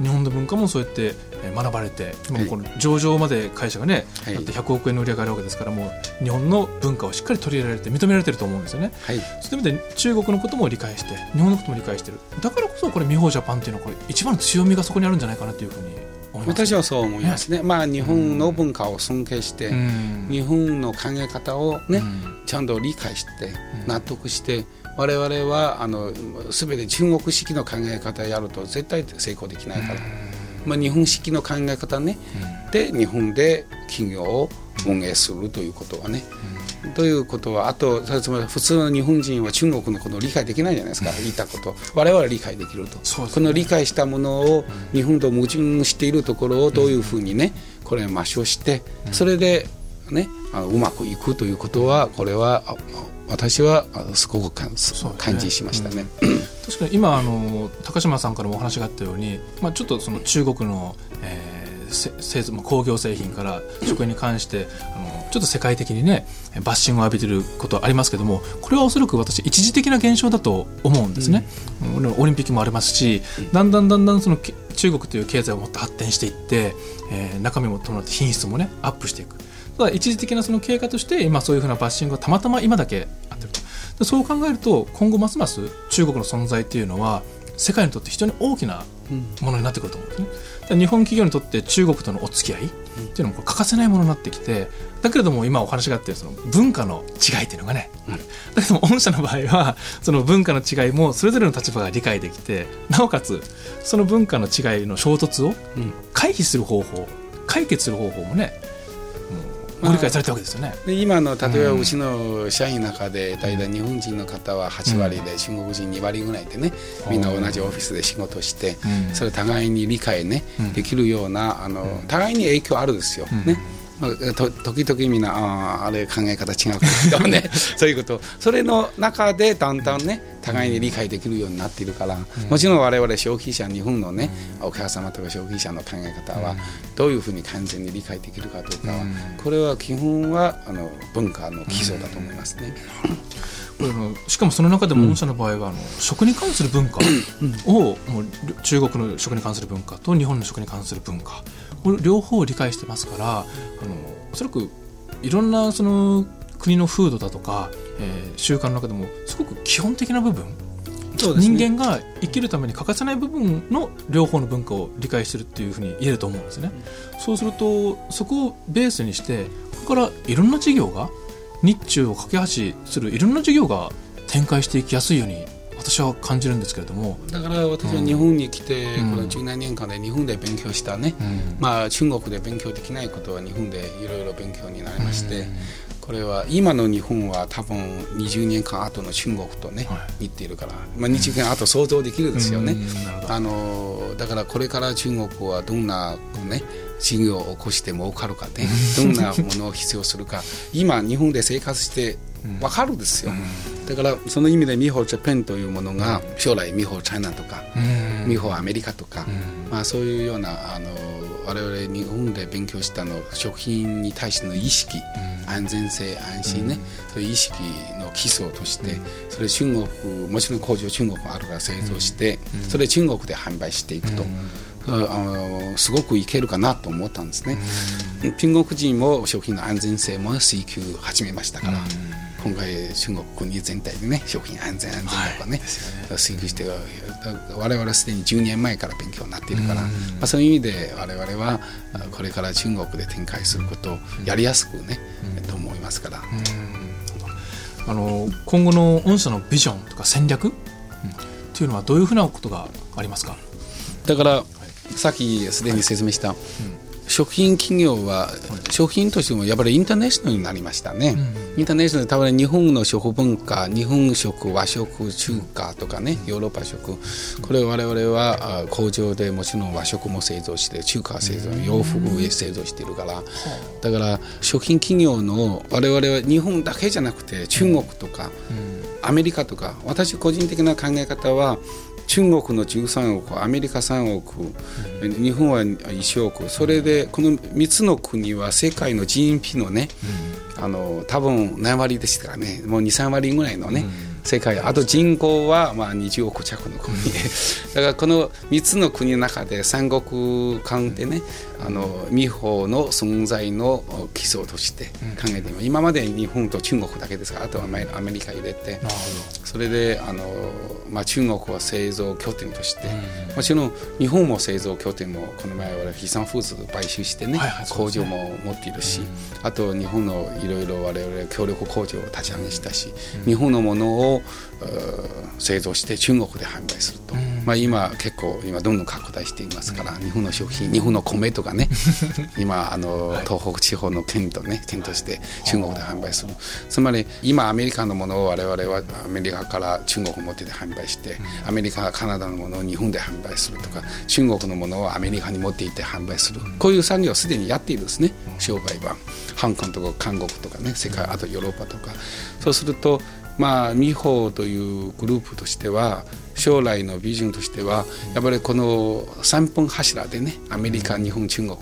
C: 日本の文化もそうやってえー学ばれて今もこの上場まで会社がね、
D: はい
C: だって100億円の売り上げがあるわけですからもう日本の文化をしっかり取り入れられて認められてると思うんですよね。
D: はい。
C: そういう意味で中国のことも理解して日本のことも理解してるだからこそこれ美穂ジャパンっていうのはこれ一番の強みがそこにあるんじゃないかなというふうに
D: 私はそう思いますね。まあ日本の文化を尊敬して、
C: うん。
D: 日本の考え方をね、
C: うん。
D: ちゃんと理解して納得して我々はあの全て中国式の考え方やると絶対成功できないから、まあ、日本式の考え方ね、で日本で企業を運営するということはね、ということはあとつまり普通の日本人は中国のことを理解できないじゃないですか、言ったこと。我々は理解できると、
C: ね。
D: この理解したものを日本と矛盾しているところをどういうふうにねこれを抹消してそれでねあのうまくいくということはこれはあ私はあすごく
C: ね。
D: 感じしましたね。
C: 確かに今あの高島さんからもお話があったように、まあ、ちょっとその中国の、えーせ製造まあ工業製品から食品に関してあのちょっと世界的にねバッシングを浴びてることはありますけどもこれはおそらく私一時的な現象だと思うんですね、うん。オリンピックもありますしだんだんだんだんそのけ中国という経済をもっと発展していって、えー中身も伴って品質もねアップしていく。ただ一時的なその経過として今そういうふうなバッシングがたまたま今だけあってると。でそう考えると今後ますます中国の存在っていうのは世界にとって非常に大きなものになってくると思うんですね。だから日本企業にとって中国とのお付き合いっていうのも欠かせないものになってきてだけれども今お話があってその文化の違いっていうのがね、あるだけども御社の場合はその文化の違いもそれぞれの立場が理解できてなおかつその文化の違いの衝突を回避する方法解決する方法もね理解されたわけですよね。
D: で今の例えばうちの社員の中で大体日本人の方は8割で中国人2割ぐらいでねみんな同じオフィスで仕事して
C: うん。
D: それ互いに理解ね
C: うん。
D: できるようなあの互いに影響あるですよ。ね。まあと時々みんなあーあれ考え方違うとかね。(laughs) そういうこと。それの中でだんだんね互いに理解できるようになっているから、もちろん我々消費者日本のね、お客様とか消費者の考え方はどういうふうに完全に理解できるかどうかは、これは基本はあの文化の基礎だと思いますね。
C: しかもその中でも御社の場合はあの食に関する文化をもう中国の食に関する文化と日本の食に関する文化これ両方理解してますからあのおそらくいろんなその国の風土だとか、えー習慣の中でもすごく基本的な部分
D: ね。
C: 人間が生きるために欠かせない部分の両方の文化を理解してるっていうふうに言えると思うんですね。そうするとそこをベースにしてここからいろんな事業が日中を架け橋するいろんな事業が展開していきやすいように私は感じるんですけれども。
D: だから私は日本に来て、
C: うん。
D: この17年間で日本で勉強したね、
C: うん。
D: まあ、中国で勉強できないことは日本でいろいろ勉強になりまして、これは今の日本は多分20年間後の中国とね、
C: は
D: 似ているから、まあ、20年後想像できるですよね。あのだからこれから中国はどんな、ね、事業を起こして儲かるかね (laughs) どんなものを必要するか今日本で生活して分かるですよ、だからその意味でミホジャパンというものが将来ミホチャイナとか、
C: うん。
D: ミホアメリカとか、
C: うん。
D: まあ、そういうようなあの我々日本で勉強したの食品に対しての意識、安全性安心ね、そういう意識の基礎として、それ中国もちろん工場中国あるから製造して、それ中国で販売していくと。あのすごくいけるかなと思ったんですね、中国人も食品の安全性も追求始めましたから、今回中国国全体でね食品安全安全とかね,、追求して我々はすでに10年前から勉強になっているから、まあ、そういう意味で我々はあこれから中国で展開することをやりやすくね、と思いますから、
C: あの今後の御社のビジョンとか戦略、っていうのはどういうふうなことがありますか？
D: だから、さっきすでに説明した、食品企業は食品としてもやっぱりインターネショナルになりましたね、インターネショナル多分日本の食文化日本食和食中華とかねヨーロッパ食。これを我々はあ工場でもちろん和食も製造して中華製造洋服を製造しているから。だから食品企業の我々は日本だけじゃなくて中国とか、アメリカとか私個人的な考え方は中国の13億アメリカ3億、日本は1億。それでこの3つの国は世界の GNP のね、あの多分何割でしたからね。もう23割ぐらいのね、世界。あと人口はまあ20億弱の国で。だからこの3つの国の中で三国間でねあの美穂の存在の基礎として考えてみます。今まで日本と中国だけですからあとはアメアメリカ入れてそれであの、まあ、中国は製造拠点として、もちろん日本も製造拠点もこの前は飛産フーズ買収してね、工場も持っているし、あと日本のいろいろ我々協力工場を立ち上げしたし、日本のものを製造して中国で販売すると、まあ、今結構今どんどん拡大していますから、日本の食品日本の米とかね。(laughs) 今あの東北地方の県とね県として中国で販売する。つまり今アメリカのものを我々はアメリカから中国を持ってて販売して、アメリカカナダのものを日本で販売するとか中国のものをアメリカに持って行って販売する、こういう産業はすでにやっているんですね商売は香港とか韓国とかね世界あとヨーロッパとか。そうするとまあ美穂というグループとしては将来のビジョンとしてはやっぱりこの3本柱でねアメリカ日本中国。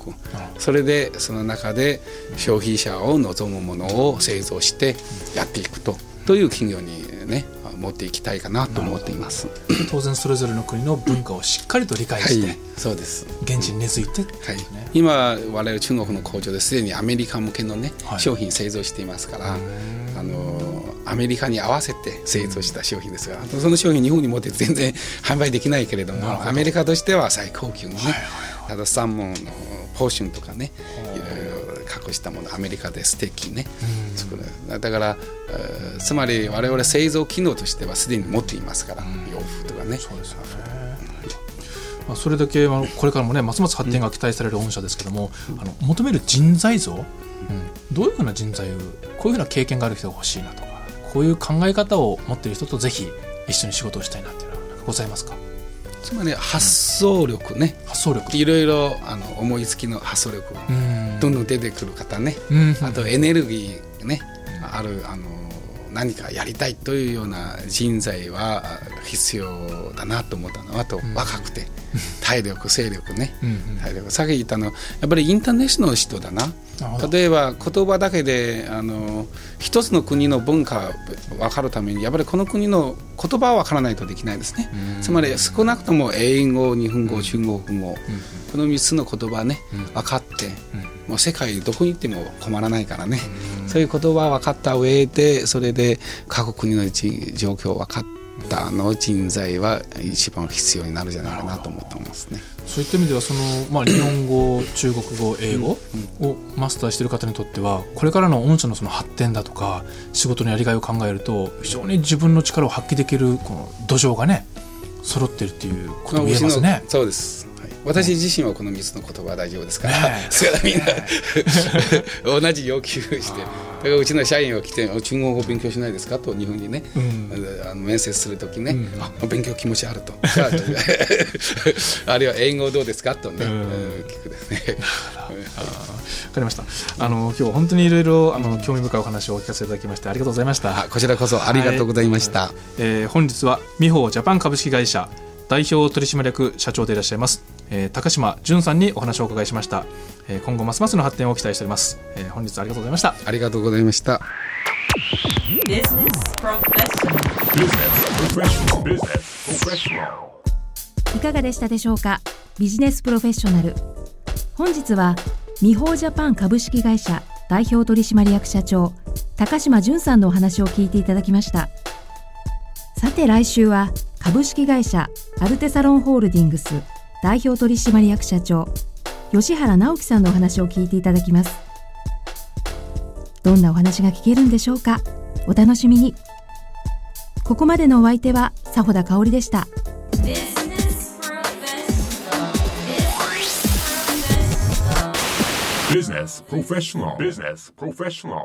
D: それでその中で消費者を望むものを製造してやっていくとという企業にね持っていきたいかなと思っています。
C: 当然それぞれの国の文化をしっかりと理解して、
D: はい、そうです。
C: 現地に根付いて、
D: はい、今我々中国の工場ですでにアメリカ向けのね、
C: はい。
D: 商品製造していますからアメリカに合わせて製造した商品ですが、その商品日本に持って全然販売できないけれどもアメリカとしては最高級のね、あとサーモンのポーションとかねいろいろ隠したものアメリカでステーキね作る。だからえーつまり我々製造機能としてはすでに持っていますから、洋服とかね。
C: そうですよね。まあ、それだけこれからもねますます発展が期待される御社ですけども、あの求める人材像、どういうふうな人材をこういうふうな経験がある人が欲しいなとかこういう考え方を持っている人とぜひ一緒に仕事をしたいなっていうのはございますか？
D: つまり発想力ね、
C: 発想力。
D: いろいろあの思いつきの発想力、
C: うん。
D: どんどん出てくる方ね、
C: うん。
D: あとエネルギーね、あるあの何かやりたいというような人材は必要だなと思ったのあと若くて、(laughs) 体力精力ね、
C: うんうん。
D: 体力。さっき言ったのやっぱりインターネッショナルの人だな例えば言葉だけであの一つの国の文化分かるためにやっぱりこの国の言葉は分からないとできないですね、つまり少なくとも英語日本語中国語、この3つの言葉ね、分かって、もう世界どこに行っても困らないからね、そういう言葉分かった上でそれで各国のじ状況分かっターの人材は一番必要になるんじゃないかなと思ってますね。
C: そういった意味ではその、まあ、日本語中国語英語をマスターしている方にとってはこれからの御社のその発展だとか仕事のやりがいを考えると非常に自分の力を発揮できるこの土壌がね揃ってるっていうことも言えますね。
D: そうです。私自身はこの3つの言葉は大丈夫ですから、ね、(laughs) それからみんな (laughs) 同じ要求してだからうちの社員は来て「中国語勉強しないですか?」と日本にね、うん、あの面接する時ね、うん、あ「勉強気持ちあると」(laughs) あるいは「英語どうですか?」とね、うん、聞くですね。
C: わかりました。あの今日本当にいろいろあの興味深いお話をお聞かせいただきましてありがとうございました。
D: こちらこそありがとうございました。はい、
C: えー、本日は美宝ジャパン株式会社代表取締役社長でいらっしゃいます、えー、高島淳さんにお話をお伺いしました、えー、今後ますますの発展を期待しております、えー、本日ありがとうございました。
D: ありがとうございました。
B: いかがでしたでしょうか？ビジネスプロフェッショナル。本日は美宝ジャパン株式会社代表取締役社長高島淳さんのお話を聞いていただきました。さて来週は株式会社アルテサロンホールディングス代表取締役社長吉原直樹さんのお話を聞いていただきます。どんなお話が聞けるんでしょうか？お楽しみに。ここまでのお相手は佐穂田香織でした。ビジネスプロフェッショナルビジネスプロフェッショナル